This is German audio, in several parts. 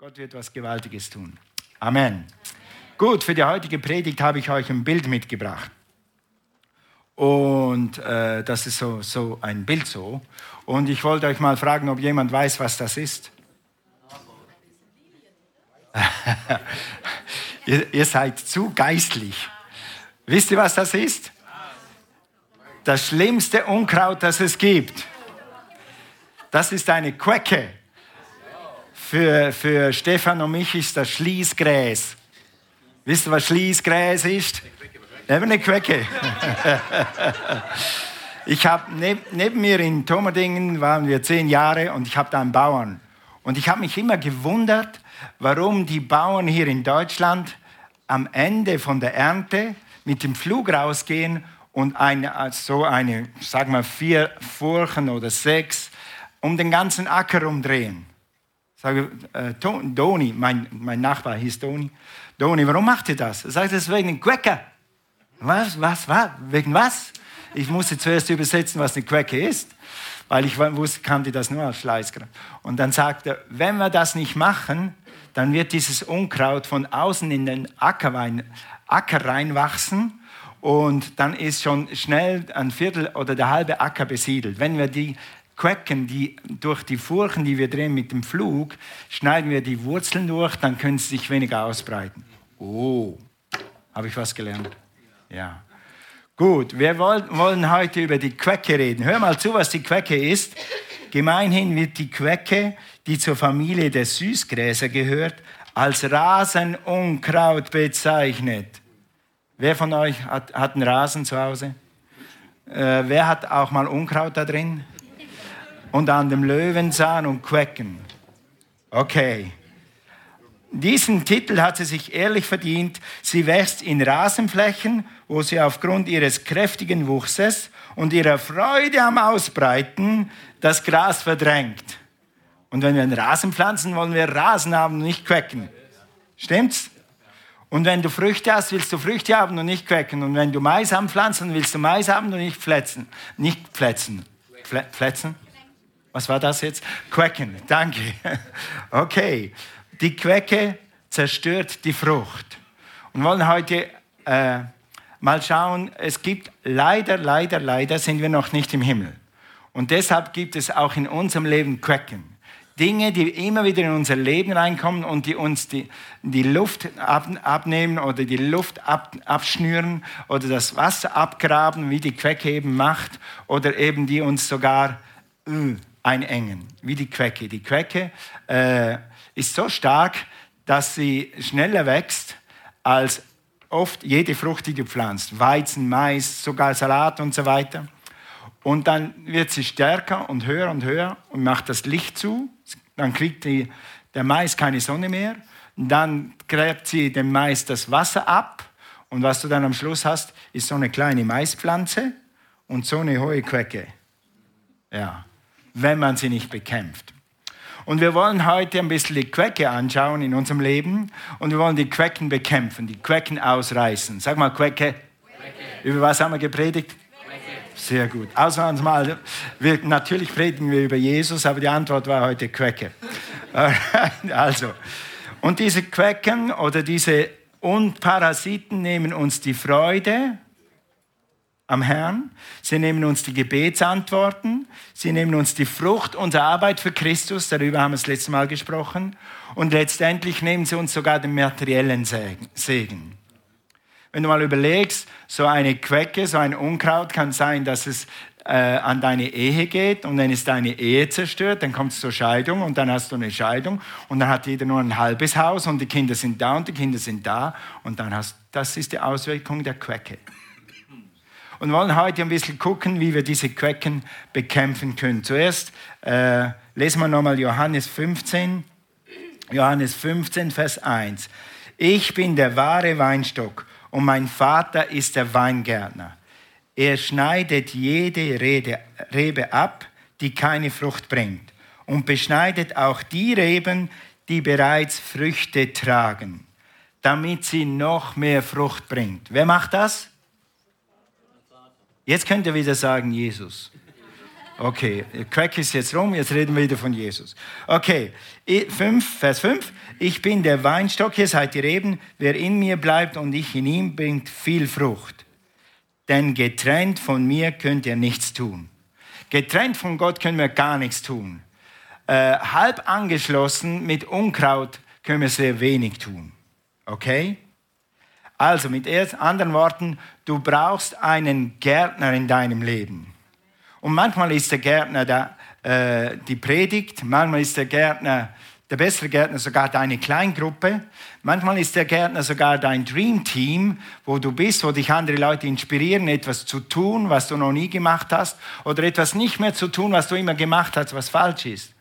Gott wird was Gewaltiges tun. Amen. Gut, für die heutige Predigt habe ich euch ein Bild mitgebracht. Und äh, das ist so, so ein Bild so. Und ich wollte euch mal fragen, ob jemand weiß, was das ist. ihr, ihr seid zu geistlich. Wisst ihr, was das ist? Das schlimmste Unkraut, das es gibt. Das ist eine Quecke. Für, für Stefan und mich ist das Schließgräs. Wisst ihr, was Schließgräs ist? Eben eine Quecke. ich habe neb, neben mir in Tomerdingen waren wir zehn Jahre und ich habe da einen Bauern. Und ich habe mich immer gewundert, warum die Bauern hier in Deutschland am Ende von der Ernte mit dem Flug rausgehen und eine, so eine, sag mal, vier Furchen oder sechs um den ganzen Acker umdrehen. Sage, äh, Doni, mein, mein Nachbar hieß Doni. Doni, warum macht ihr das? Er sagt, es wegen Quäcker. Was, was, was? Wegen was? Ich musste zuerst übersetzen, was eine Quäcke ist, weil ich wusste, kannte das nur als Schleißkraut. Und dann sagt er, wenn wir das nicht machen, dann wird dieses Unkraut von außen in den Ackerwein, Acker reinwachsen und dann ist schon schnell ein Viertel oder der halbe Acker besiedelt. Wenn wir die Quecken, die, durch die Furchen, die wir drehen mit dem Flug, schneiden wir die Wurzeln durch, dann können sie sich weniger ausbreiten. Oh, habe ich was gelernt? Ja. Gut, wir wollen heute über die Quecke reden. Hör mal zu, was die Quecke ist. Gemeinhin wird die Quecke, die zur Familie der Süßgräser gehört, als Rasenunkraut bezeichnet. Wer von euch hat, hat einen Rasen zu Hause? Äh, wer hat auch mal Unkraut da drin? Und an dem Löwenzahn und Quecken. Okay. Diesen Titel hat sie sich ehrlich verdient. Sie wächst in Rasenflächen, wo sie aufgrund ihres kräftigen Wuchses und ihrer Freude am Ausbreiten das Gras verdrängt. Und wenn wir einen Rasen pflanzen, wollen wir Rasen haben und nicht quecken. Stimmt's? Und wenn du Früchte hast, willst du Früchte haben und nicht quecken. Und wenn du Mais anpflanzen, willst du Mais haben und nicht pfletzen. Nicht pfletzen. Pfletzen? Was war das jetzt? Quecken, danke. Okay, die Quecke zerstört die Frucht. Und wollen heute äh, mal schauen, es gibt leider, leider, leider sind wir noch nicht im Himmel. Und deshalb gibt es auch in unserem Leben Quecken. Dinge, die immer wieder in unser Leben reinkommen und die uns die, die Luft ab, abnehmen oder die Luft ab, abschnüren oder das Wasser abgraben, wie die Quecke eben macht, oder eben die uns sogar äh, einengen, wie die Quecke. Die Quecke äh, ist so stark, dass sie schneller wächst als oft jede Frucht, die du pflanzt. Weizen, Mais, sogar Salat und so weiter. Und dann wird sie stärker und höher und höher und macht das Licht zu. Dann kriegt die, der Mais keine Sonne mehr. Dann gräbt sie dem Mais das Wasser ab. Und was du dann am Schluss hast, ist so eine kleine Maispflanze und so eine hohe Quecke. Ja wenn man sie nicht bekämpft. Und wir wollen heute ein bisschen die Quecke anschauen in unserem Leben und wir wollen die Quecken bekämpfen, die Quecken ausreißen. Sag mal Quecke. Quecke. Über was haben wir gepredigt? Quecke. Sehr gut. Ausnahmsmal, wir, natürlich predigen wir über Jesus, aber die Antwort war heute Quecke. also, und diese Quecken oder diese Unparasiten nehmen uns die Freude, am Herrn. Sie nehmen uns die Gebetsantworten. Sie nehmen uns die Frucht unserer Arbeit für Christus. Darüber haben wir das letzte Mal gesprochen. Und letztendlich nehmen sie uns sogar den materiellen Segen. Wenn du mal überlegst, so eine Quecke, so ein Unkraut kann sein, dass es äh, an deine Ehe geht und wenn es deine Ehe zerstört, dann kommt es zur Scheidung und dann hast du eine Scheidung und dann hat jeder nur ein halbes Haus und die Kinder sind da und die Kinder sind da und dann hast das ist die Auswirkung der Quecke und wollen heute ein bisschen gucken, wie wir diese Quecken bekämpfen können. Zuerst äh, lesen wir nochmal Johannes 15, Johannes 15, Vers 1. Ich bin der wahre Weinstock und mein Vater ist der Weingärtner. Er schneidet jede Rede, Rebe ab, die keine Frucht bringt und beschneidet auch die Reben, die bereits Früchte tragen, damit sie noch mehr Frucht bringt. Wer macht das? Jetzt könnt ihr wieder sagen, Jesus. Okay, Crack ist jetzt rum, jetzt reden wir wieder von Jesus. Okay, 5, Vers 5. Ich bin der Weinstock, ihr seid die Reben. Wer in mir bleibt und ich in ihm, bringt viel Frucht. Denn getrennt von mir könnt ihr nichts tun. Getrennt von Gott können wir gar nichts tun. Äh, halb angeschlossen mit Unkraut können wir sehr wenig tun. Okay? Also mit anderen Worten, du brauchst einen Gärtner in deinem Leben. Und manchmal ist der Gärtner der, äh, die Predigt, manchmal ist der Gärtner, der bessere Gärtner sogar deine Kleingruppe, manchmal ist der Gärtner sogar dein Dream Team, wo du bist, wo dich andere Leute inspirieren, etwas zu tun, was du noch nie gemacht hast, oder etwas nicht mehr zu tun, was du immer gemacht hast, was falsch ist.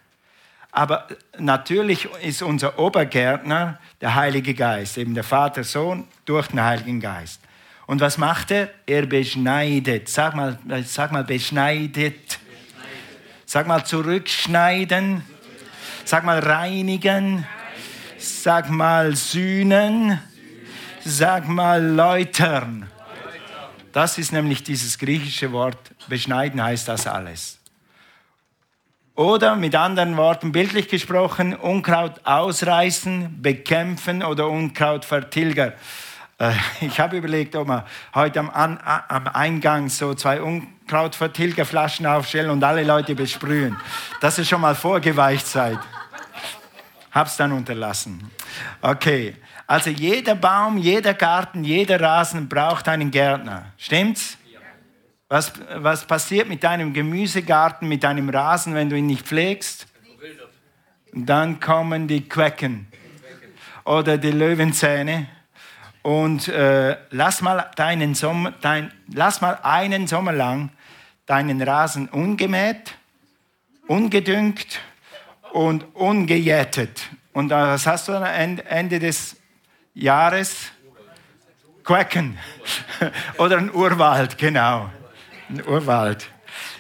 Aber natürlich ist unser Obergärtner der Heilige Geist, eben der Vater, Sohn durch den Heiligen Geist. Und was macht er? Er beschneidet. Sag mal, sag mal beschneidet. Sag mal zurückschneiden. Sag mal reinigen. Sag mal sühnen. Sag mal läutern. Das ist nämlich dieses griechische Wort. Beschneiden heißt das alles. Oder mit anderen Worten, bildlich gesprochen, Unkraut ausreißen, bekämpfen oder Unkraut vertilgern. Äh, ich habe überlegt, ob wir heute am, am Eingang so zwei Unkrautvertilgerflaschen aufstellen und alle Leute besprühen, dass ihr schon mal vorgeweicht seid. Hab's dann unterlassen. Okay, also jeder Baum, jeder Garten, jeder Rasen braucht einen Gärtner. Stimmt's? Was, was passiert mit deinem Gemüsegarten, mit deinem Rasen, wenn du ihn nicht pflegst? Dann kommen die Quecken oder die Löwenzähne und äh, lass, mal deinen Sommer, dein, lass mal einen Sommer lang deinen Rasen ungemäht, ungedüngt und ungejätet. Und was hast du am Ende des Jahres? Quacken. Oder ein Urwald, genau. Ein Urwald.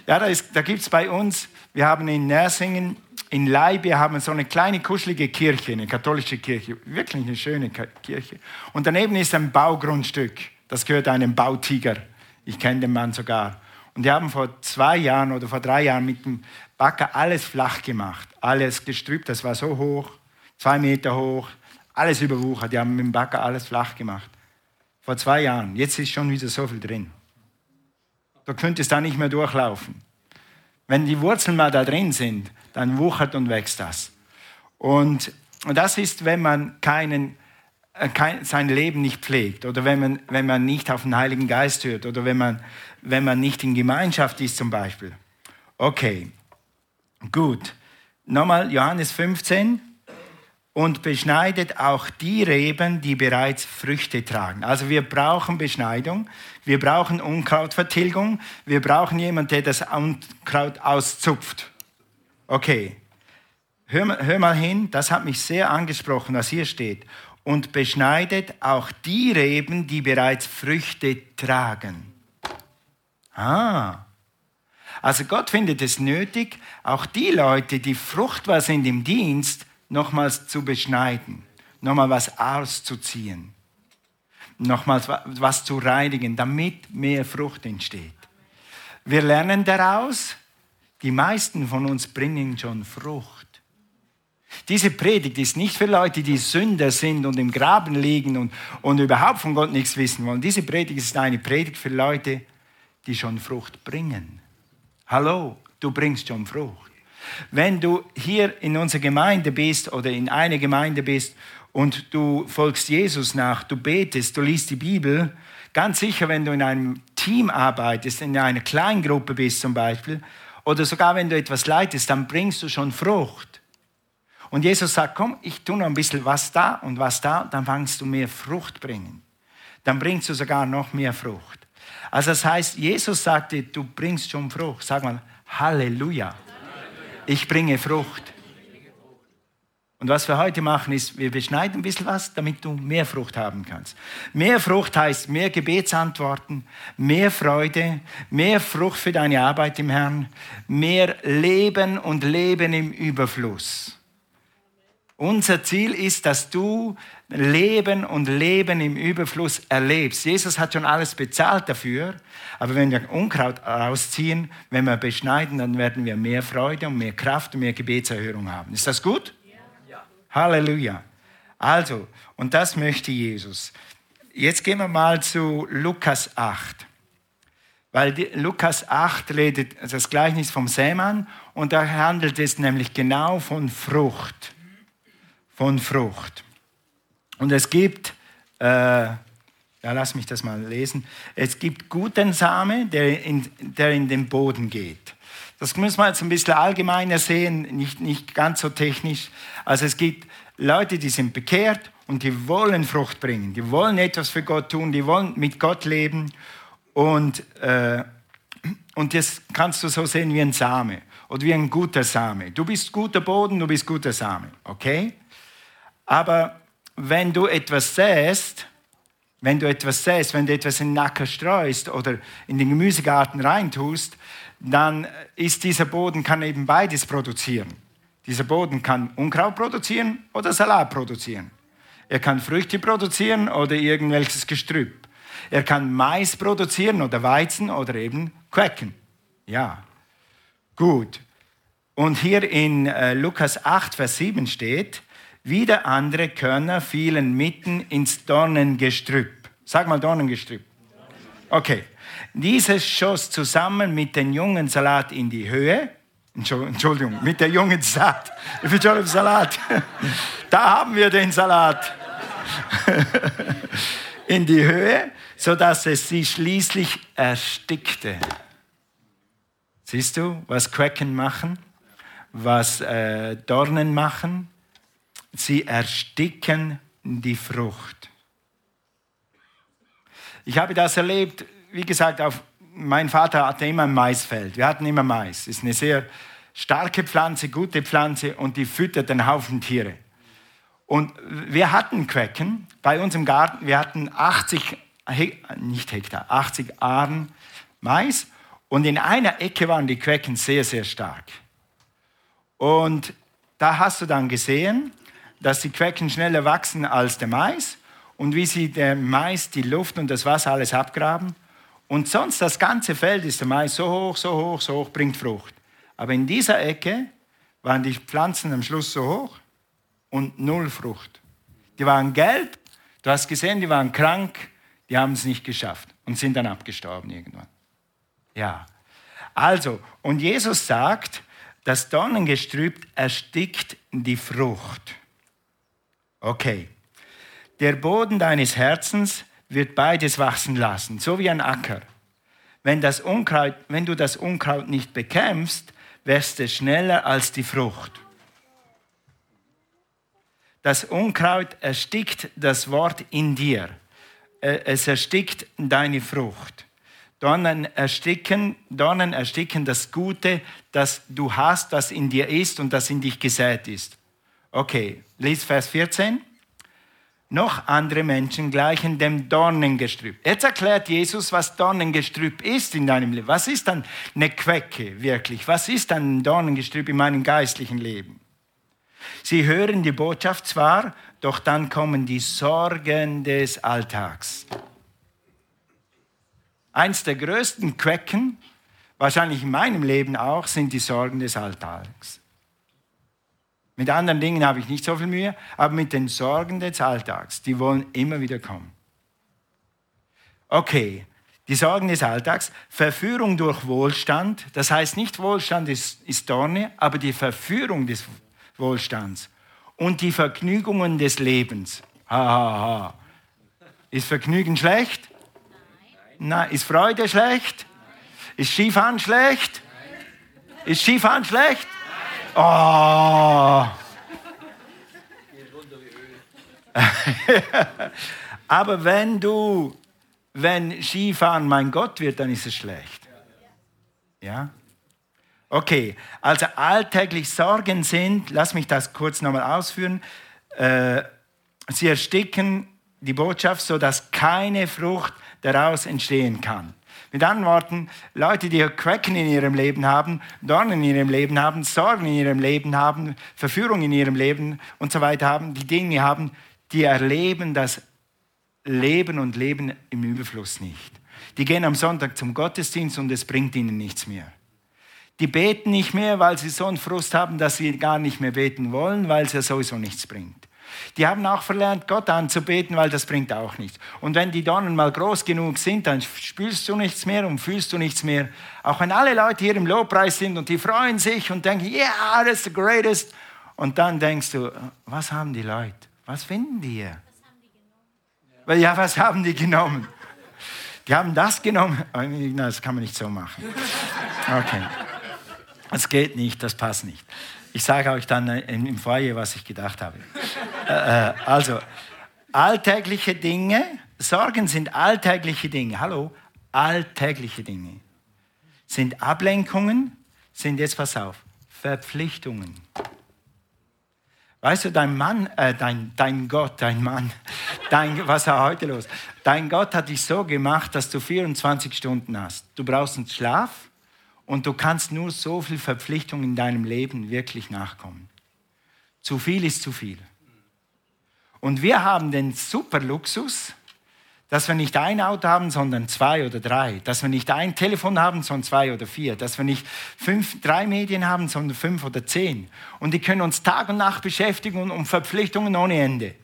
Ja, da, da gibt es bei uns, wir haben in Nersingen in Leib, wir haben so eine kleine kuschelige Kirche, eine katholische Kirche, wirklich eine schöne Kirche. Und daneben ist ein Baugrundstück, das gehört einem Bautiger. Ich kenne den Mann sogar. Und die haben vor zwei Jahren oder vor drei Jahren mit dem Bagger alles flach gemacht, alles gestrübt, das war so hoch, zwei Meter hoch, alles überwuchert. Die haben mit dem Bagger alles flach gemacht. Vor zwei Jahren. Jetzt ist schon wieder so viel drin. Du könntest da nicht mehr durchlaufen. Wenn die Wurzeln mal da drin sind, dann wuchert und wächst das. Und, und das ist, wenn man keinen, äh, kein, sein Leben nicht pflegt oder wenn man, wenn man nicht auf den Heiligen Geist hört oder wenn man, wenn man nicht in Gemeinschaft ist zum Beispiel. Okay, gut. Nochmal Johannes 15 und beschneidet auch die Reben, die bereits Früchte tragen. Also wir brauchen Beschneidung, wir brauchen Unkrautvertilgung, wir brauchen jemanden, der das Unkraut auszupft. Okay, hör, hör mal hin, das hat mich sehr angesprochen, was hier steht. Und beschneidet auch die Reben, die bereits Früchte tragen. Ah, also Gott findet es nötig, auch die Leute, die fruchtbar sind im Dienst, nochmals zu beschneiden, nochmal was auszuziehen, nochmals was zu reinigen, damit mehr Frucht entsteht. Wir lernen daraus, die meisten von uns bringen schon Frucht. Diese Predigt ist nicht für Leute, die Sünder sind und im Graben liegen und, und überhaupt von Gott nichts wissen wollen. Diese Predigt ist eine Predigt für Leute, die schon Frucht bringen. Hallo, du bringst schon Frucht. Wenn du hier in unserer Gemeinde bist oder in einer Gemeinde bist und du folgst Jesus nach, du betest, du liest die Bibel, ganz sicher, wenn du in einem Team arbeitest, in einer Kleingruppe bist zum Beispiel, oder sogar wenn du etwas leitest, dann bringst du schon Frucht. Und Jesus sagt, komm, ich tue noch ein bisschen was da und was da, dann fangst du mehr Frucht bringen. Dann bringst du sogar noch mehr Frucht. Also das heißt, Jesus sagte, du bringst schon Frucht. Sag mal, Halleluja. Ich bringe Frucht. Und was wir heute machen, ist, wir beschneiden ein bisschen was, damit du mehr Frucht haben kannst. Mehr Frucht heißt mehr Gebetsantworten, mehr Freude, mehr Frucht für deine Arbeit im Herrn, mehr Leben und Leben im Überfluss. Unser Ziel ist, dass du Leben und Leben im Überfluss erlebst. Jesus hat schon alles bezahlt dafür, aber wenn wir Unkraut rausziehen, wenn wir beschneiden, dann werden wir mehr Freude und mehr Kraft und mehr Gebetserhörung haben. Ist das gut? Ja. Halleluja. Also, und das möchte Jesus. Jetzt gehen wir mal zu Lukas 8. Weil die, Lukas 8 redet das Gleichnis vom Sämann und da handelt es nämlich genau von Frucht. Von Frucht. Und es gibt, äh, ja, lass mich das mal lesen, es gibt guten Samen, der in, der in den Boden geht. Das müssen wir jetzt ein bisschen allgemeiner sehen, nicht, nicht ganz so technisch. Also es gibt Leute, die sind bekehrt und die wollen Frucht bringen, die wollen etwas für Gott tun, die wollen mit Gott leben. Und, äh, und das kannst du so sehen wie ein Same oder wie ein guter Same. Du bist guter Boden, du bist guter Same, okay? Aber wenn du etwas säst, wenn du etwas säst, wenn du etwas in den Nacker streust oder in den Gemüsegarten reintust, dann ist dieser Boden kann eben beides produzieren. Dieser Boden kann Unkraut produzieren oder Salat produzieren. Er kann Früchte produzieren oder irgendwelches Gestrüpp. Er kann Mais produzieren oder Weizen oder eben Quecken. Ja, gut. Und hier in äh, Lukas 8, Vers 7 steht, wieder andere Körner fielen mitten ins Dornengestrüpp. Sag mal Dornengestrüpp. Okay. Dieses schoss zusammen mit dem jungen Salat in die Höhe. Entschuldigung, mit der jungen Saat. Im Salat. Da haben wir den Salat. In die Höhe, sodass es sie schließlich erstickte. Siehst du, was Quecken machen? Was äh, Dornen machen? Sie ersticken die Frucht. Ich habe das erlebt, wie gesagt, auf, mein Vater hatte immer ein Maisfeld. Wir hatten immer Mais. Ist eine sehr starke Pflanze, gute Pflanze und die füttert einen Haufen Tiere. Und wir hatten Quecken bei uns im Garten. Wir hatten 80, nicht Hektar, 80 Ahren Mais. Und in einer Ecke waren die Quecken sehr, sehr stark. Und da hast du dann gesehen, dass die Quecken schneller wachsen als der Mais und wie sie der Mais die Luft und das Wasser alles abgraben. Und sonst das ganze Feld ist der Mais so hoch, so hoch, so hoch, bringt Frucht. Aber in dieser Ecke waren die Pflanzen am Schluss so hoch und null Frucht. Die waren gelb, du hast gesehen, die waren krank, die haben es nicht geschafft und sind dann abgestorben irgendwann. Ja. Also, und Jesus sagt, das Dornengestrüpp erstickt die Frucht. Okay. Der Boden deines Herzens wird beides wachsen lassen, so wie ein Acker. Wenn, das Unkraut, wenn du das Unkraut nicht bekämpfst, wächst es schneller als die Frucht. Das Unkraut erstickt das Wort in dir. Äh, es erstickt deine Frucht. Dornen ersticken, Dornen ersticken das Gute, das du hast, das in dir ist und das in dich gesät ist. Okay, lies Vers 14. Noch andere Menschen gleichen dem Dornengestrüpp. Jetzt erklärt Jesus, was Dornengestrüpp ist in deinem Leben. Was ist dann eine Quecke wirklich? Was ist dann ein Dornengestrüpp in meinem geistlichen Leben? Sie hören die Botschaft zwar, doch dann kommen die Sorgen des Alltags. Eins der größten Quecken, wahrscheinlich in meinem Leben auch, sind die Sorgen des Alltags. Mit anderen Dingen habe ich nicht so viel Mühe, aber mit den Sorgen des Alltags, die wollen immer wieder kommen. Okay, die Sorgen des Alltags, Verführung durch Wohlstand, das heißt nicht Wohlstand ist, ist Dorne, aber die Verführung des Wohlstands und die Vergnügungen des Lebens. Ha, ha, ha. Ist Vergnügen schlecht? Nein. Nein. Ist Freude schlecht? Nein. Ist Skifahren schlecht? Nein. Ist Skifahren schlecht? Oh. Aber wenn du, wenn Skifahren mein Gott wird, dann ist es schlecht. Ja? Okay, also alltäglich Sorgen sind, lass mich das kurz nochmal ausführen, äh, sie ersticken die Botschaft, sodass keine Frucht daraus entstehen kann. Mit anderen Worten, Leute, die Cracken in ihrem Leben haben, Dornen in ihrem Leben haben, Sorgen in ihrem Leben haben, Verführung in ihrem Leben und so weiter haben, die Dinge haben, die erleben das Leben und Leben im Überfluss nicht. Die gehen am Sonntag zum Gottesdienst und es bringt ihnen nichts mehr. Die beten nicht mehr, weil sie so einen Frust haben, dass sie gar nicht mehr beten wollen, weil es ja sowieso nichts bringt. Die haben auch verlernt, Gott anzubeten, weil das bringt auch nichts. Und wenn die Dornen mal groß genug sind, dann spürst du nichts mehr und fühlst du nichts mehr. Auch wenn alle Leute hier im Lobpreis sind und die freuen sich und denken, yeah, that's the greatest. Und dann denkst du, was haben die Leute? Was finden die hier? Ja, was haben die genommen? Die haben das genommen. Das kann man nicht so machen. Okay. Das geht nicht, das passt nicht. Ich sage euch dann äh, im Foyer, was ich gedacht habe. Äh, äh, also, alltägliche Dinge, Sorgen sind alltägliche Dinge. Hallo, alltägliche Dinge. Sind Ablenkungen, sind jetzt, pass auf, Verpflichtungen. Weißt du, dein Mann, äh, dein, dein Gott, dein Mann, dein, was ist heute los? Dein Gott hat dich so gemacht, dass du 24 Stunden hast. Du brauchst einen Schlaf und du kannst nur so viel Verpflichtung in deinem Leben wirklich nachkommen. Zu viel ist zu viel. Und wir haben den super Luxus, dass wir nicht ein Auto haben, sondern zwei oder drei. Dass wir nicht ein Telefon haben, sondern zwei oder vier. Dass wir nicht fünf, drei Medien haben, sondern fünf oder zehn. Und die können uns Tag und Nacht beschäftigen und um Verpflichtungen ohne Ende.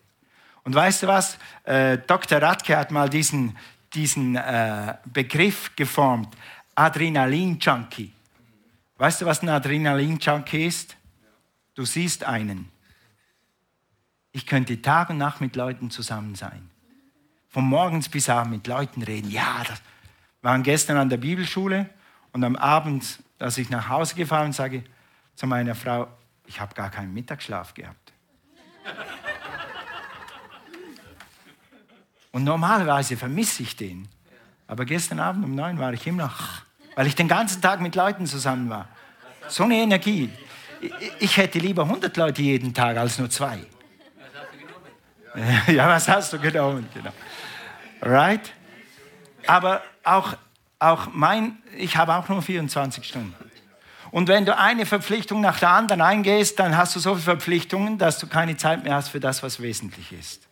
Und weißt du was? Äh, Dr. Radke hat mal diesen, diesen äh, Begriff geformt. Adrenalin-Junkie. Weißt du, was ein Adrenalin-Junkie ist? Du siehst einen. Ich könnte Tag und Nacht mit Leuten zusammen sein von morgens bis abends mit Leuten reden. Ja, das wir waren gestern an der Bibelschule und am Abend, als ich nach Hause gefahren bin, sage zu meiner Frau, ich habe gar keinen Mittagsschlaf gehabt. Und normalerweise vermisse ich den. Aber gestern Abend um neun war ich immer noch, weil ich den ganzen Tag mit Leuten zusammen war. So eine Energie. Ich hätte lieber 100 Leute jeden Tag als nur zwei. Ja, was hast du genommen? Genau. Right? Aber auch, auch mein, ich habe auch nur 24 Stunden. Und wenn du eine Verpflichtung nach der anderen eingehst, dann hast du so viele Verpflichtungen, dass du keine Zeit mehr hast für das, was wesentlich ist.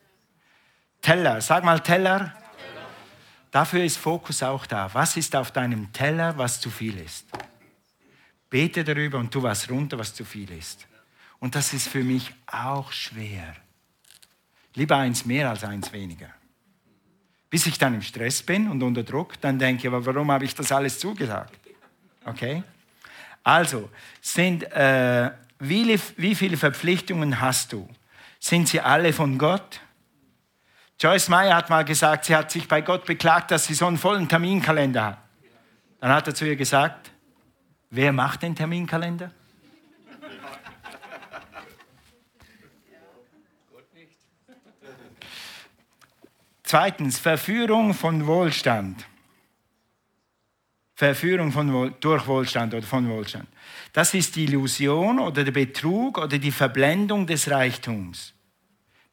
Teller, sag mal Teller. Dafür ist Fokus auch da. Was ist auf deinem Teller, was zu viel ist? Bete darüber und tu was runter, was zu viel ist. Und das ist für mich auch schwer. Lieber eins mehr als eins weniger. Bis ich dann im Stress bin und unter Druck, dann denke ich, aber warum habe ich das alles zugesagt? Okay? Also, sind, äh, wie, wie viele Verpflichtungen hast du? Sind sie alle von Gott? Joyce Meyer hat mal gesagt, sie hat sich bei Gott beklagt, dass sie so einen vollen Terminkalender hat. Dann hat er zu ihr gesagt, wer macht den Terminkalender? Zweitens, Verführung von Wohlstand. Verführung von, durch Wohlstand oder von Wohlstand. Das ist die Illusion oder der Betrug oder die Verblendung des Reichtums.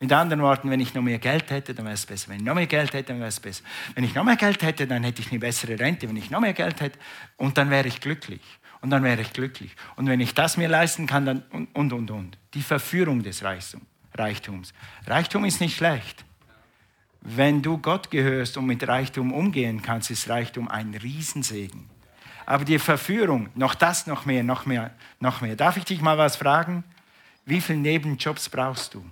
Mit anderen Worten, wenn ich noch mehr Geld hätte, dann wäre es besser. Wenn ich noch mehr Geld hätte, dann wäre es besser. Wenn ich noch mehr Geld hätte, dann hätte ich eine bessere Rente. Wenn ich noch mehr Geld hätte, und dann wäre ich glücklich. Und dann wäre ich glücklich. Und wenn ich das mir leisten kann, dann und, und, und. und. Die Verführung des Reichtums. Reichtum ist nicht schlecht. Wenn du Gott gehörst und mit Reichtum umgehen kannst, ist Reichtum ein Riesensegen. Aber die Verführung, noch das, noch mehr, noch mehr, noch mehr. Darf ich dich mal was fragen? Wie viele Nebenjobs brauchst du?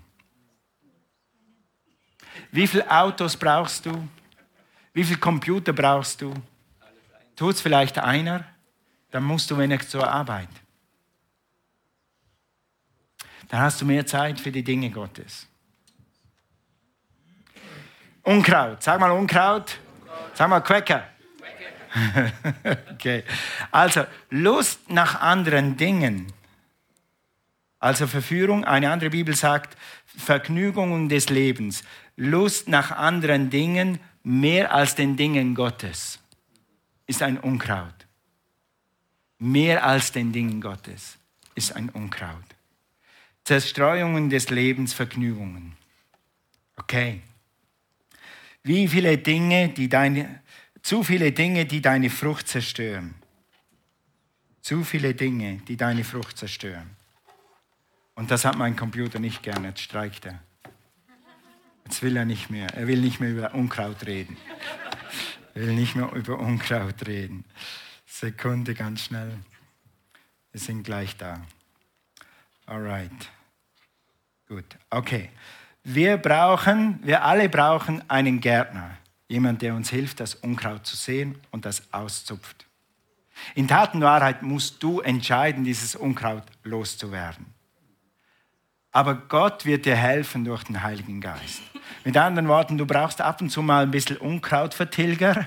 Wie viele Autos brauchst du? Wie viele Computer brauchst du? Tut es vielleicht einer? Dann musst du wenig zur Arbeit. Dann hast du mehr Zeit für die Dinge Gottes. Unkraut. Sag mal Unkraut. Sag mal Quäcker. okay. Also Lust nach anderen Dingen. Also Verführung, eine andere Bibel sagt Vergnügungen des Lebens. Lust nach anderen Dingen mehr als den Dingen Gottes ist ein Unkraut. Mehr als den Dingen Gottes ist ein Unkraut. Zerstreuungen des Lebens, Vergnügungen. Okay. Wie viele Dinge, die deine, zu viele Dinge, die deine Frucht zerstören. Zu viele Dinge, die deine Frucht zerstören. Und das hat mein Computer nicht gerne. Jetzt streikt er. Jetzt will er nicht mehr. Er will nicht mehr über Unkraut reden. Er will nicht mehr über Unkraut reden. Sekunde, ganz schnell. Wir sind gleich da. Alright. Gut. Okay. Wir brauchen, wir alle brauchen einen Gärtner. Jemand, der uns hilft, das Unkraut zu sehen und das auszupft. In Tat und Wahrheit musst du entscheiden, dieses Unkraut loszuwerden. Aber Gott wird dir helfen durch den Heiligen Geist. Mit anderen Worten, du brauchst ab und zu mal ein bisschen Unkrautvertilger,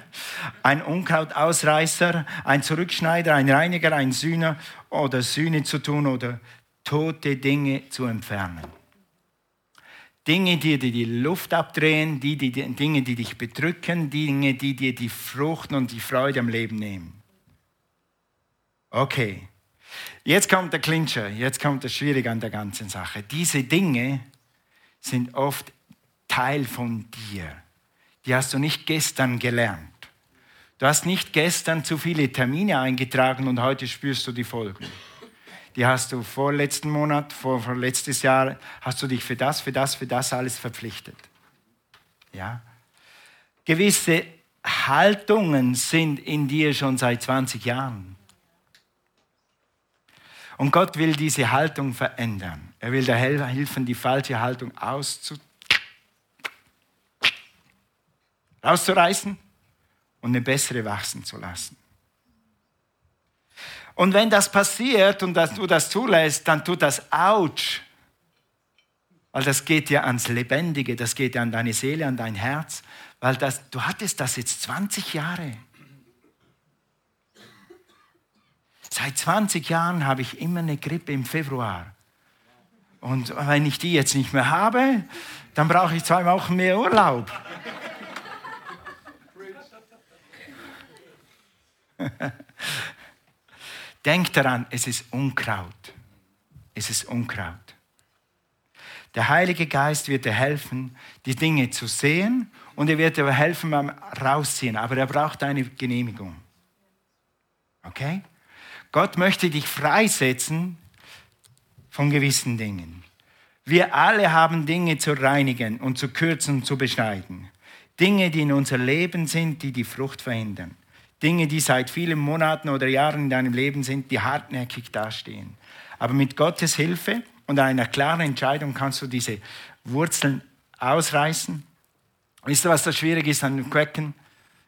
ein Unkrautausreißer, ein Zurückschneider, ein Reiniger, ein Sühner oder Sühne zu tun oder tote Dinge zu entfernen. Dinge, die dir die Luft abdrehen, die, die, Dinge, die dich bedrücken, Dinge, die dir die Frucht und die Freude am Leben nehmen. Okay, jetzt kommt der Clincher, jetzt kommt das Schwierige an der ganzen Sache. Diese Dinge sind oft Teil von dir. Die hast du nicht gestern gelernt. Du hast nicht gestern zu viele Termine eingetragen und heute spürst du die Folgen die hast du vorletzten Monat, vor, vorletztes Jahr, hast du dich für das, für das, für das alles verpflichtet. Ja? Gewisse Haltungen sind in dir schon seit 20 Jahren. Und Gott will diese Haltung verändern. Er will dir helfen, die falsche Haltung auszu rauszureißen und eine bessere wachsen zu lassen. Und wenn das passiert und dass du das zulässt, dann tut das Autsch. Weil das geht ja ans Lebendige, das geht ja an deine Seele, an dein Herz. Weil das, du hattest das jetzt 20 Jahre. Seit 20 Jahren habe ich immer eine Grippe im Februar. Und wenn ich die jetzt nicht mehr habe, dann brauche ich zwei Wochen mehr Urlaub. Denk daran, es ist Unkraut. Es ist Unkraut. Der Heilige Geist wird dir helfen, die Dinge zu sehen und er wird dir helfen beim Rausziehen, aber er braucht eine Genehmigung. Okay? Gott möchte dich freisetzen von gewissen Dingen. Wir alle haben Dinge zu reinigen und zu kürzen und zu beschneiden. Dinge, die in unser Leben sind, die die Frucht verhindern. Dinge, die seit vielen Monaten oder Jahren in deinem Leben sind, die hartnäckig dastehen. Aber mit Gottes Hilfe und einer klaren Entscheidung kannst du diese Wurzeln ausreißen. Wisst ihr, was das schwierig ist an dem Quecken?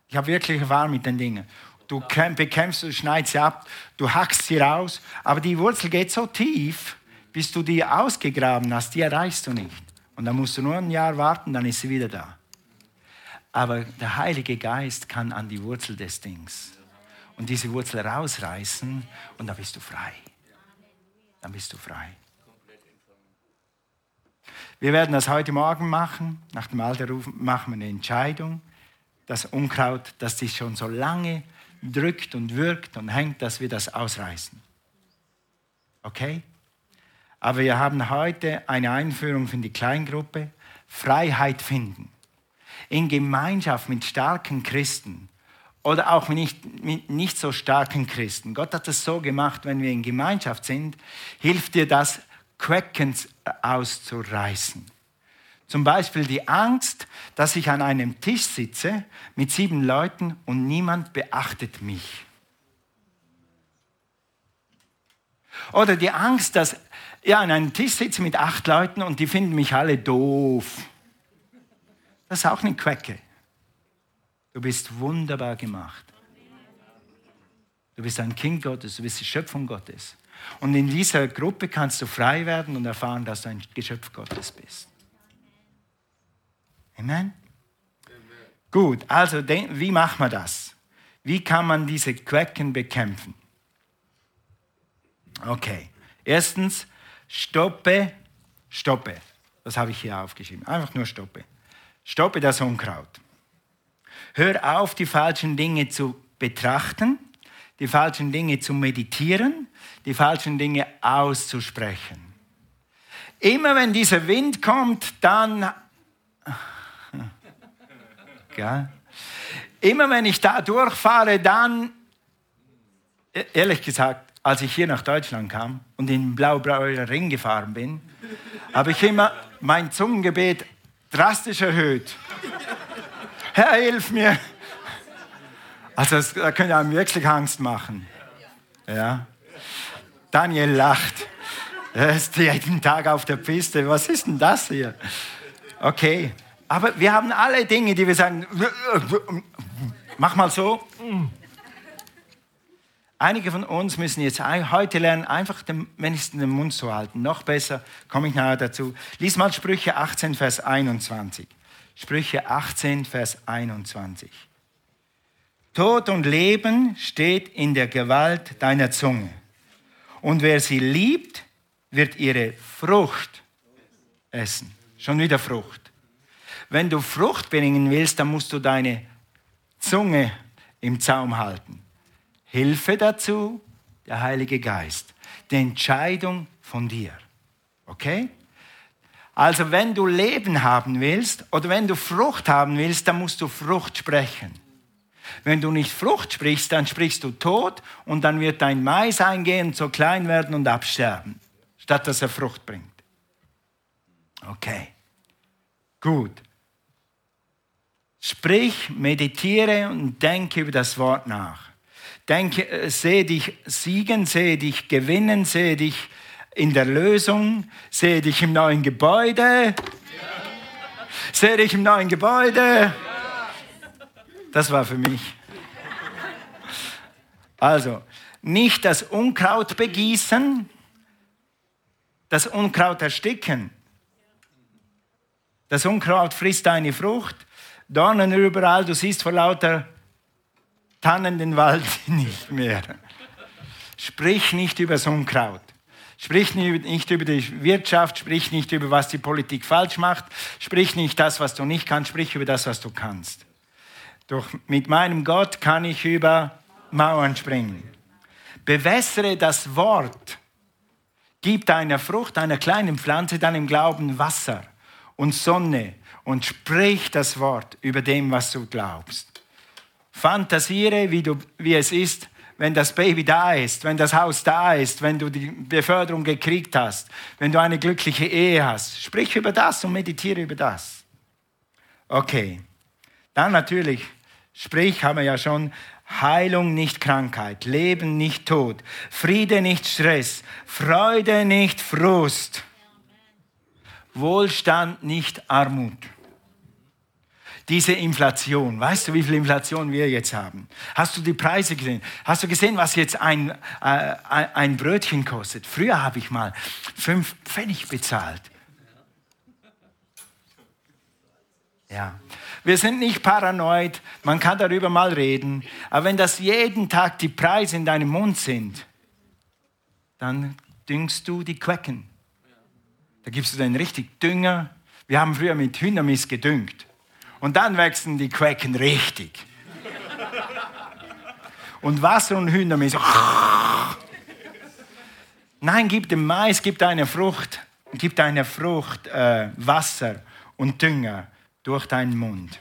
Ich habe wirklich Erfahrung mit den Dingen. Du bekämpfst, du schneidest sie ab, du hackst sie raus, aber die Wurzel geht so tief, bis du die ausgegraben hast, die erreichst du nicht. Und dann musst du nur ein Jahr warten, dann ist sie wieder da. Aber der Heilige Geist kann an die Wurzel des Dings und diese Wurzel rausreißen und dann bist du frei. Dann bist du frei. Wir werden das heute Morgen machen. Nach dem Alterruf machen wir eine Entscheidung. Das Unkraut, das sich schon so lange drückt und wirkt und hängt, dass wir das ausreißen. Okay? Aber wir haben heute eine Einführung für die Kleingruppe. Freiheit finden in Gemeinschaft mit starken Christen oder auch nicht, mit nicht so starken Christen. Gott hat es so gemacht, wenn wir in Gemeinschaft sind, hilft dir das, Queckens auszureißen. Zum Beispiel die Angst, dass ich an einem Tisch sitze mit sieben Leuten und niemand beachtet mich. Oder die Angst, dass ich an einem Tisch sitze mit acht Leuten und die finden mich alle doof. Das ist auch eine Quecke. Du bist wunderbar gemacht. Du bist ein Kind Gottes, du bist die Schöpfung Gottes. Und in dieser Gruppe kannst du frei werden und erfahren, dass du ein Geschöpf Gottes bist. Amen? Gut, also wie macht man das? Wie kann man diese Quecken bekämpfen? Okay, erstens, stoppe, stoppe. Das habe ich hier aufgeschrieben. Einfach nur stoppe. Stoppe das Unkraut. Hör auf, die falschen Dinge zu betrachten, die falschen Dinge zu meditieren, die falschen Dinge auszusprechen. Immer wenn dieser Wind kommt, dann... Gell? immer wenn ich da durchfahre, dann, e-, ehrlich gesagt, als ich hier nach Deutschland kam und in den blau-blauen Ring gefahren bin, habe ich immer mein Zungengebet drastisch erhöht. Herr, hilf mir. Also das, da könnte einem wirklich Angst machen. Ja. Daniel lacht. Er ist jeden Tag auf der Piste. Was ist denn das hier? Okay. Aber wir haben alle Dinge, die wir sagen, mach mal so. Einige von uns müssen jetzt heute lernen, einfach den, wenigstens den Mund zu halten. Noch besser, komme ich nachher dazu. Lies mal Sprüche 18, Vers 21. Sprüche 18, Vers 21. Tod und Leben steht in der Gewalt deiner Zunge. Und wer sie liebt, wird ihre Frucht essen. Schon wieder Frucht. Wenn du Frucht bringen willst, dann musst du deine Zunge im Zaum halten. Hilfe dazu, der Heilige Geist. Die Entscheidung von dir. Okay? Also wenn du Leben haben willst oder wenn du Frucht haben willst, dann musst du Frucht sprechen. Wenn du nicht Frucht sprichst, dann sprichst du Tod und dann wird dein Mais eingehen, so klein werden und absterben, statt dass er Frucht bringt. Okay, gut. Sprich, meditiere und denke über das Wort nach. Denke, äh, sehe dich siegen, sehe dich gewinnen, sehe dich in der Lösung, sehe dich im neuen Gebäude. Sehe dich im neuen Gebäude. Das war für mich. Also, nicht das Unkraut begießen, das Unkraut ersticken. Das Unkraut frisst deine Frucht, Dornen überall, du siehst vor lauter Tannen den Wald nicht mehr. Sprich nicht über das Unkraut. Sprich nicht über die Wirtschaft, sprich nicht über was die Politik falsch macht, sprich nicht das, was du nicht kannst, sprich über das, was du kannst. Doch mit meinem Gott kann ich über Mauern springen. Bewässere das Wort. Gib deiner Frucht, einer kleinen Pflanze, deinem Glauben Wasser und Sonne und sprich das Wort über dem, was du glaubst. Fantasiere, wie, du, wie es ist, wenn das Baby da ist, wenn das Haus da ist, wenn du die Beförderung gekriegt hast, wenn du eine glückliche Ehe hast. Sprich über das und meditiere über das. Okay. Dann natürlich, sprich, haben wir ja schon, Heilung nicht Krankheit, Leben nicht Tod, Friede nicht Stress, Freude nicht Frust, Wohlstand nicht Armut diese Inflation. Weißt du, wie viel Inflation wir jetzt haben? Hast du die Preise gesehen? Hast du gesehen, was jetzt ein, äh, ein Brötchen kostet? Früher habe ich mal fünf Pfennig bezahlt. Ja. Wir sind nicht paranoid, man kann darüber mal reden, aber wenn das jeden Tag die Preise in deinem Mund sind, dann düngst du die Quecken. Da gibst du den richtig Dünger. Wir haben früher mit Hühnermist gedüngt. Und dann wachsen die Quecken richtig. Und Wasser und Hühnermilch. Nein, gib dem Mais, gib deiner Frucht, gib deiner Frucht äh, Wasser und Dünger durch deinen Mund.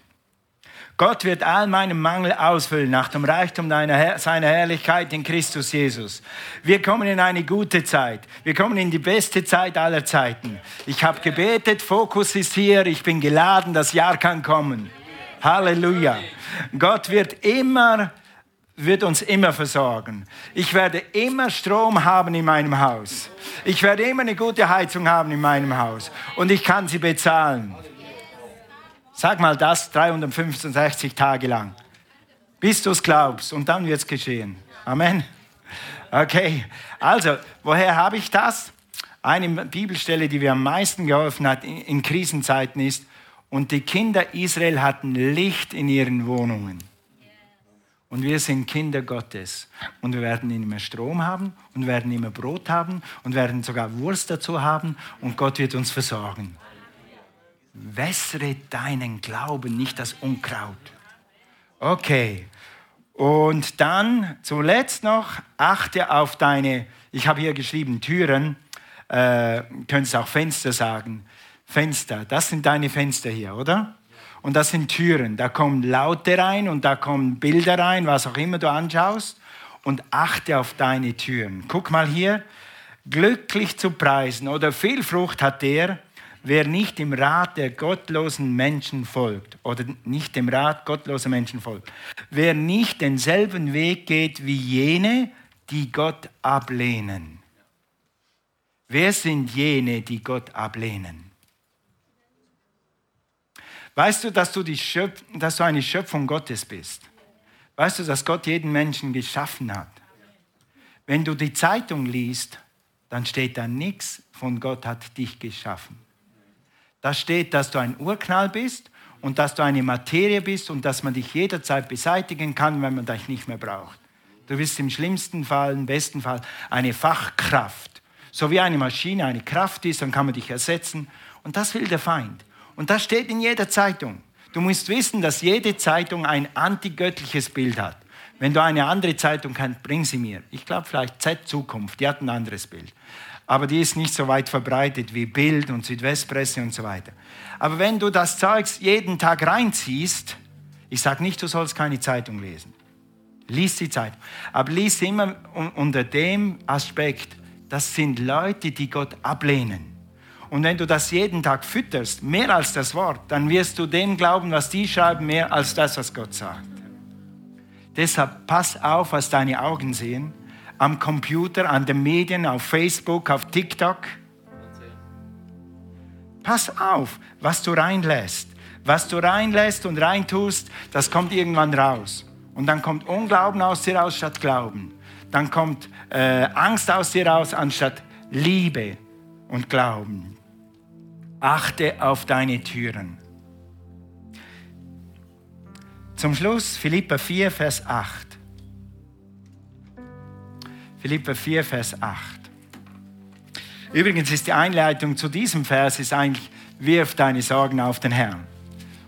Gott wird all meinen Mangel ausfüllen nach dem Reichtum deiner, seiner Herrlichkeit in Christus Jesus. Wir kommen in eine gute Zeit. Wir kommen in die beste Zeit aller Zeiten. Ich habe gebetet, Fokus ist hier, ich bin geladen, das Jahr kann kommen. Halleluja. Gott wird immer wird uns immer versorgen. Ich werde immer Strom haben in meinem Haus. Ich werde immer eine gute Heizung haben in meinem Haus. Und ich kann sie bezahlen. Sag mal das 365 Tage lang. Bis du es glaubst und dann wird es geschehen. Amen. Okay, also, woher habe ich das? Eine Bibelstelle, die mir am meisten geholfen hat in Krisenzeiten ist, und die Kinder Israel hatten Licht in ihren Wohnungen. Und wir sind Kinder Gottes. Und wir werden immer Strom haben und werden immer Brot haben und werden sogar Wurst dazu haben und Gott wird uns versorgen wässere deinen Glauben, nicht das Unkraut. Okay. Und dann zuletzt noch, achte auf deine, ich habe hier geschrieben, Türen, äh, könntest auch Fenster sagen. Fenster, das sind deine Fenster hier, oder? Und das sind Türen. Da kommen Laute rein und da kommen Bilder rein, was auch immer du anschaust. Und achte auf deine Türen. Guck mal hier. Glücklich zu preisen oder viel Frucht hat der, wer nicht dem Rat der gottlosen Menschen folgt oder nicht dem Rat gottloser Menschen folgt. Wer nicht denselben Weg geht wie jene, die Gott ablehnen. Wer sind jene, die Gott ablehnen? Weißt du, dass du, Schöpf dass du eine Schöpfung Gottes bist? Weißt du, dass Gott jeden Menschen geschaffen hat? Wenn du die Zeitung liest, dann steht da nichts von Gott hat dich geschaffen. Da steht, dass du ein Urknall bist und dass du eine Materie bist und dass man dich jederzeit beseitigen kann, wenn man dich nicht mehr braucht. Du bist im schlimmsten Fall, im besten Fall eine Fachkraft. So wie eine Maschine eine Kraft ist, dann kann man dich ersetzen. Und das will der Feind. Und das steht in jeder Zeitung. Du musst wissen, dass jede Zeitung ein antigöttliches Bild hat. Wenn du eine andere Zeitung kennst, bring sie mir. Ich glaube vielleicht Z Zukunft, die hat ein anderes Bild aber die ist nicht so weit verbreitet wie Bild und Südwestpresse und so weiter. Aber wenn du das Zeugs jeden Tag reinziehst, ich sage nicht, du sollst keine Zeitung lesen. Lies die Zeitung. Aber lies immer unter dem Aspekt, das sind Leute, die Gott ablehnen. Und wenn du das jeden Tag fütterst, mehr als das Wort, dann wirst du dem glauben, was die schreiben, mehr als das, was Gott sagt. Deshalb pass auf, was deine Augen sehen am Computer, an den Medien, auf Facebook, auf TikTok. Pass auf, was du reinlässt. Was du reinlässt und reintust, das kommt irgendwann raus. Und dann kommt Unglauben aus dir raus statt Glauben. Dann kommt äh, Angst aus dir raus anstatt Liebe und Glauben. Achte auf deine Türen. Zum Schluss Philippa 4, Vers 8. Philippa 4, Vers 8. Übrigens ist die Einleitung zu diesem Vers ist eigentlich, wirf deine Sorgen auf den Herrn.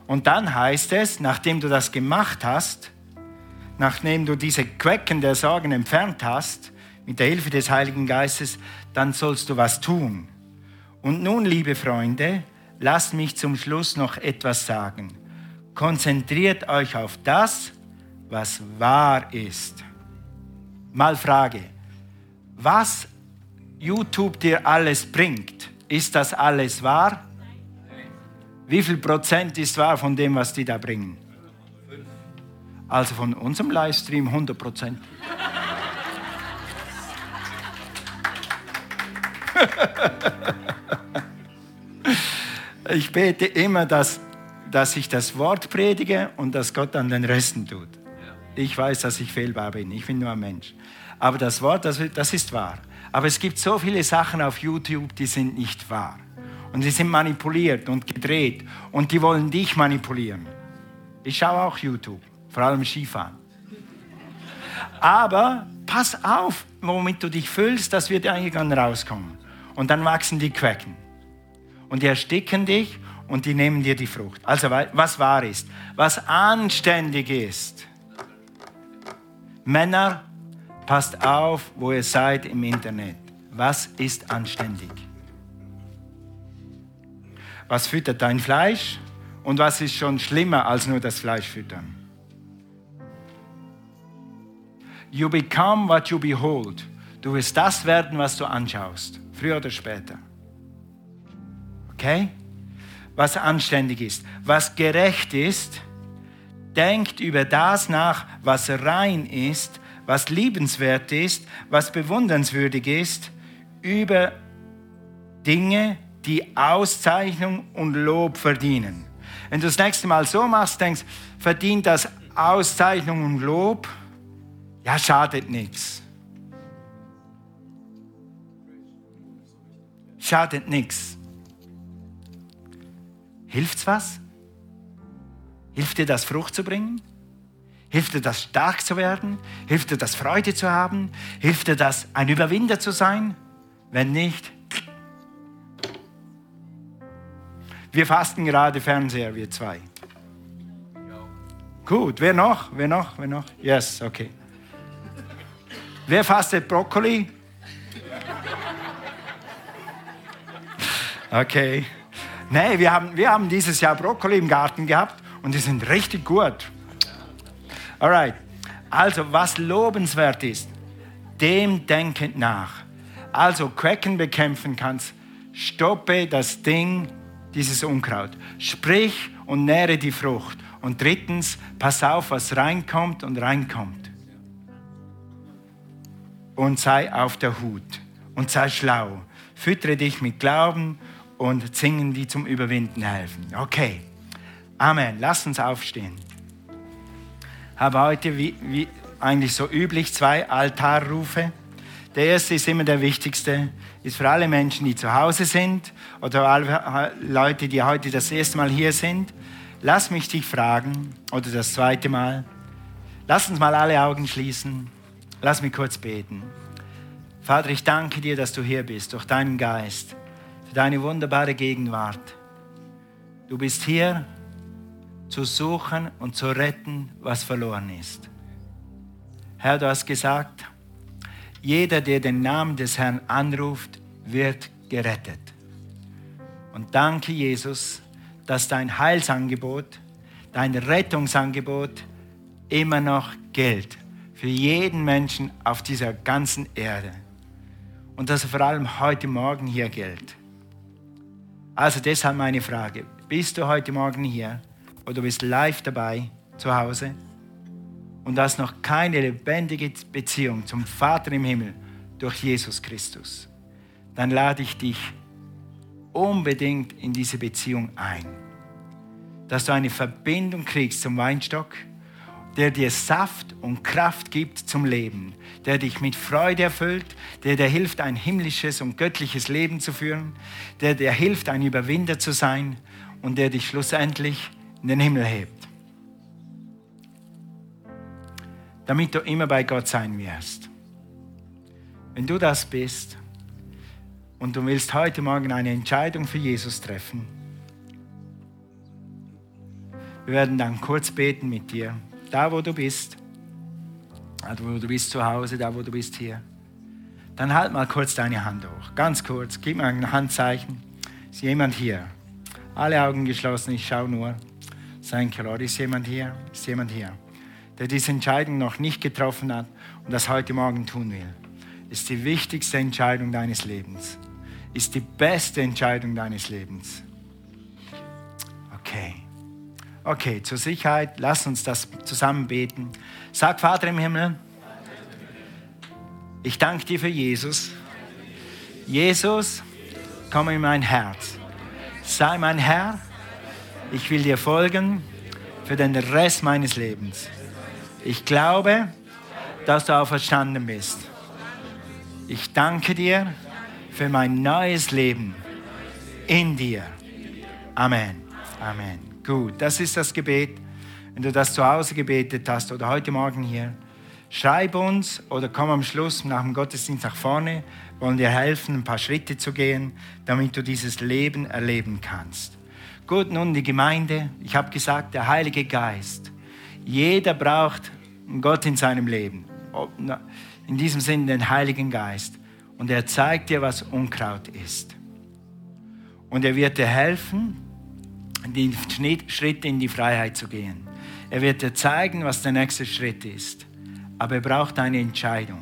Und dann heißt es, nachdem du das gemacht hast, nachdem du diese Quecken der Sorgen entfernt hast, mit der Hilfe des Heiligen Geistes, dann sollst du was tun. Und nun, liebe Freunde, lasst mich zum Schluss noch etwas sagen. Konzentriert euch auf das, was wahr ist. Mal Frage was YouTube dir alles bringt, ist das alles wahr? Wie viel Prozent ist wahr von dem, was die da bringen? Also von unserem Livestream 100 Prozent. ich bete immer, dass, dass ich das Wort predige und dass Gott an den Resten tut. Ich weiß, dass ich fehlbar bin. Ich bin nur ein Mensch. Aber das Wort, das, das ist wahr. Aber es gibt so viele Sachen auf YouTube, die sind nicht wahr. Und die sind manipuliert und gedreht. Und die wollen dich manipulieren. Ich schaue auch YouTube, vor allem Skifahren. Aber pass auf, womit du dich fühlst, das wird irgendwann rauskommen. Und dann wachsen die Quecken. Und die ersticken dich und die nehmen dir die Frucht. Also was wahr ist, was anständig ist. Männer Passt auf, wo ihr seid im Internet. Was ist anständig? Was füttert dein Fleisch? Und was ist schon schlimmer als nur das Fleisch füttern? You become what you behold. Du wirst das werden, was du anschaust, früher oder später. Okay? Was anständig ist, was gerecht ist, denkt über das nach, was rein ist, was liebenswert ist, was bewundernswürdig ist, über Dinge, die Auszeichnung und Lob verdienen. Wenn du das nächste Mal so machst, denkst, verdient das Auszeichnung und Lob, ja, schadet nichts. Schadet nichts. Hilft's was? Hilft dir das, Frucht zu bringen? Hilft dir das, stark zu werden? Hilft dir das, Freude zu haben? Hilft dir das, ein Überwinder zu sein? Wenn nicht, wir fasten gerade Fernseher, wir zwei. Gut, wer noch? Wer noch? Wer noch? Yes, okay. Wer fastet Brokkoli? Okay. Nee, wir haben, wir haben dieses Jahr Brokkoli im Garten gehabt und die sind richtig gut. Alright. Also, was lobenswert ist, dem denkend nach. Also, Quecken bekämpfen kannst, stoppe das Ding, dieses Unkraut. Sprich und nähre die Frucht. Und drittens, pass auf, was reinkommt und reinkommt. Und sei auf der Hut und sei schlau. Füttere dich mit Glauben und Zingen, die zum Überwinden helfen. Okay. Amen. Lass uns aufstehen. Habe heute, wie, wie eigentlich so üblich, zwei Altarrufe. Der erste ist immer der wichtigste, ist für alle Menschen, die zu Hause sind oder alle Leute, die heute das erste Mal hier sind. Lass mich dich fragen, oder das zweite Mal. Lass uns mal alle Augen schließen. Lass mich kurz beten. Vater, ich danke dir, dass du hier bist, durch deinen Geist, für deine wunderbare Gegenwart. Du bist hier zu suchen und zu retten, was verloren ist. Herr, du hast gesagt, jeder, der den Namen des Herrn anruft, wird gerettet. Und danke, Jesus, dass dein Heilsangebot, dein Rettungsangebot immer noch gilt für jeden Menschen auf dieser ganzen Erde. Und dass er vor allem heute Morgen hier gilt. Also deshalb meine Frage, bist du heute Morgen hier oder du bist live dabei zu Hause und hast noch keine lebendige Beziehung zum Vater im Himmel durch Jesus Christus, dann lade ich dich unbedingt in diese Beziehung ein. Dass du eine Verbindung kriegst zum Weinstock, der dir Saft und Kraft gibt zum Leben, der dich mit Freude erfüllt, der dir hilft, ein himmlisches und göttliches Leben zu führen, der dir hilft, ein Überwinder zu sein und der dich schlussendlich in den Himmel hebt. Damit du immer bei Gott sein wirst. Wenn du das bist und du willst heute Morgen eine Entscheidung für Jesus treffen, wir werden dann kurz beten mit dir, da wo du bist, da wo du bist zu Hause, da wo du bist hier. Dann halt mal kurz deine Hand hoch, ganz kurz, gib mir ein Handzeichen. Ist jemand hier? Alle Augen geschlossen, ich schaue nur. You, Lord. Ist jemand hier? Ist jemand hier, der diese Entscheidung noch nicht getroffen hat und das heute Morgen tun will? Ist die wichtigste Entscheidung deines Lebens. Ist die beste Entscheidung deines Lebens. Okay. Okay, zur Sicherheit, lass uns das zusammen beten. Sag, Vater im Himmel, ich danke dir für Jesus. Jesus, komm in mein Herz. Sei mein Herr ich will dir folgen für den Rest meines Lebens. Ich glaube, dass du auferstanden bist. Ich danke dir für mein neues Leben in dir. Amen. Amen. Gut, das ist das Gebet. Wenn du das zu Hause gebetet hast oder heute Morgen hier, schreib uns oder komm am Schluss nach dem Gottesdienst nach vorne, wollen dir helfen, ein paar Schritte zu gehen, damit du dieses Leben erleben kannst. Gut, nun die Gemeinde. Ich habe gesagt, der Heilige Geist. Jeder braucht Gott in seinem Leben. In diesem Sinne den Heiligen Geist. Und er zeigt dir, was Unkraut ist. Und er wird dir helfen, den Schritt in die Freiheit zu gehen. Er wird dir zeigen, was der nächste Schritt ist. Aber er braucht eine Entscheidung.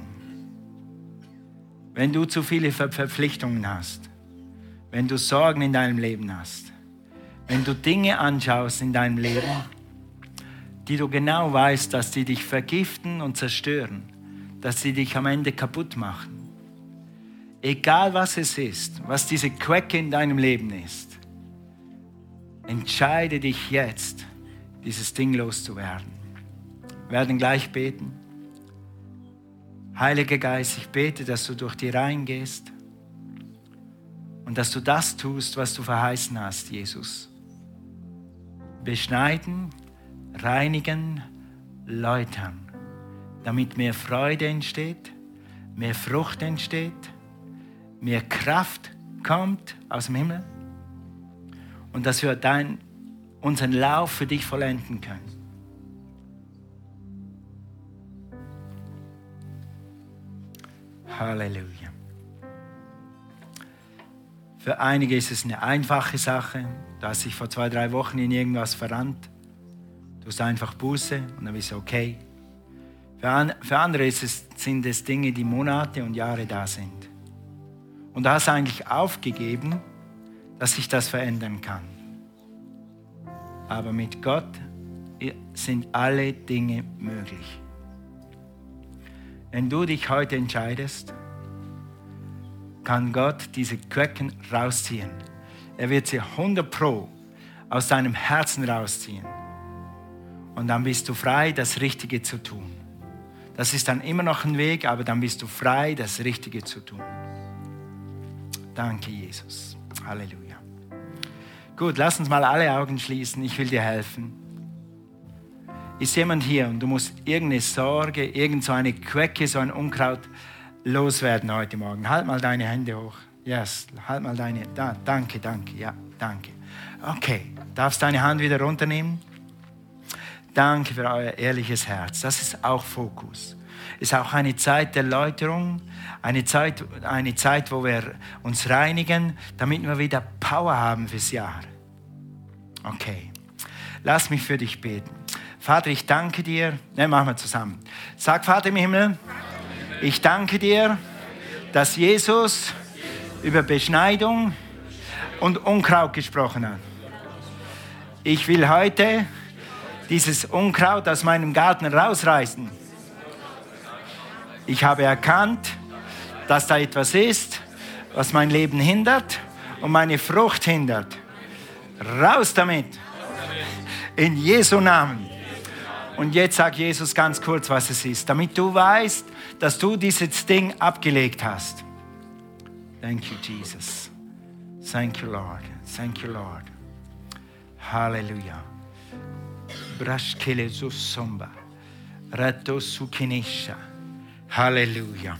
Wenn du zu viele Verpflichtungen hast, wenn du Sorgen in deinem Leben hast, wenn du Dinge anschaust in deinem Leben, die du genau weißt, dass sie dich vergiften und zerstören, dass sie dich am Ende kaputt machen. Egal was es ist, was diese Quecke in deinem Leben ist, entscheide dich jetzt, dieses Ding loszuwerden. Wir werden gleich beten. Heiliger Geist, ich bete, dass du durch die Reihen gehst und dass du das tust, was du verheißen hast, Jesus beschneiden, reinigen, läutern, damit mehr Freude entsteht, mehr Frucht entsteht, mehr Kraft kommt aus dem Himmel und dass wir dein, unseren Lauf für dich vollenden können. Halleluja. Für einige ist es eine einfache Sache. Du hast dich vor zwei, drei Wochen in irgendwas verrannt. Du hast einfach Buße und dann bist du okay. Für, an, für andere es, sind es Dinge, die Monate und Jahre da sind. Und du hast eigentlich aufgegeben, dass sich das verändern kann. Aber mit Gott sind alle Dinge möglich. Wenn du dich heute entscheidest, kann Gott diese Quecken rausziehen. Er wird sie 100 Pro aus deinem Herzen rausziehen. Und dann bist du frei, das Richtige zu tun. Das ist dann immer noch ein Weg, aber dann bist du frei, das Richtige zu tun. Danke, Jesus. Halleluja. Gut, lass uns mal alle Augen schließen. Ich will dir helfen. Ist jemand hier und du musst irgendeine Sorge, irgend so eine Quecke, so ein Unkraut loswerden heute Morgen. Halt mal deine Hände hoch. Yes, halt mal deine. Da, danke, danke, ja, danke. Okay, darfst deine Hand wieder runternehmen? Danke für euer ehrliches Herz. Das ist auch Fokus. Ist auch eine Zeit der Läuterung, eine Zeit, eine Zeit, wo wir uns reinigen, damit wir wieder Power haben fürs Jahr. Okay, lass mich für dich beten. Vater, ich danke dir. Ne, machen wir zusammen. Sag, Vater im Himmel, ich danke dir, dass Jesus über Beschneidung und Unkraut gesprochen hat. Ich will heute dieses Unkraut aus meinem Garten rausreißen. Ich habe erkannt, dass da etwas ist, was mein Leben hindert und meine Frucht hindert. Raus damit. In Jesu Namen. Und jetzt sagt Jesus ganz kurz, was es ist, damit du weißt, dass du dieses Ding abgelegt hast. Thank you, Jesus. Thank you, Lord. Thank you, Lord. Halleluja. Brashkele somba. Rato sukinisha. Hallelujah.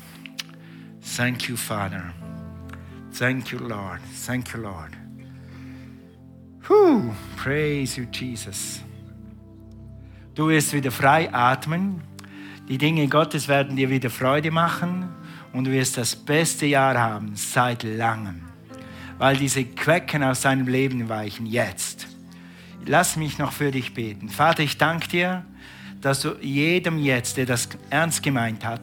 Thank you, Father. Thank you, Lord. Thank you, Lord. Whew. Praise you, Jesus. Du wirst wieder frei atmen. Die Dinge Gottes werden dir wieder Freude machen und du wirst das beste Jahr haben seit langem, weil diese Quecken aus deinem Leben weichen jetzt. Lass mich noch für dich beten. Vater, ich danke dir, dass du jedem jetzt, der das ernst gemeint hat,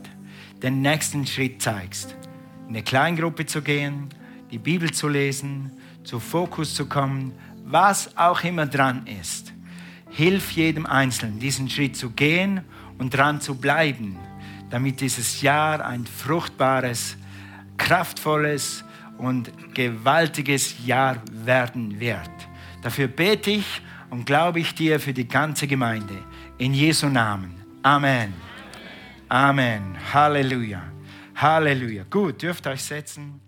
den nächsten Schritt zeigst. In eine Kleingruppe zu gehen, die Bibel zu lesen, zu Fokus zu kommen, was auch immer dran ist. Hilf jedem Einzelnen, diesen Schritt zu gehen und dran zu bleiben, damit dieses Jahr ein fruchtbares, kraftvolles und gewaltiges Jahr werden wird. Dafür bete ich und glaube ich dir für die ganze Gemeinde. In Jesu Namen. Amen. Amen. Halleluja. Halleluja. Gut, dürft euch setzen.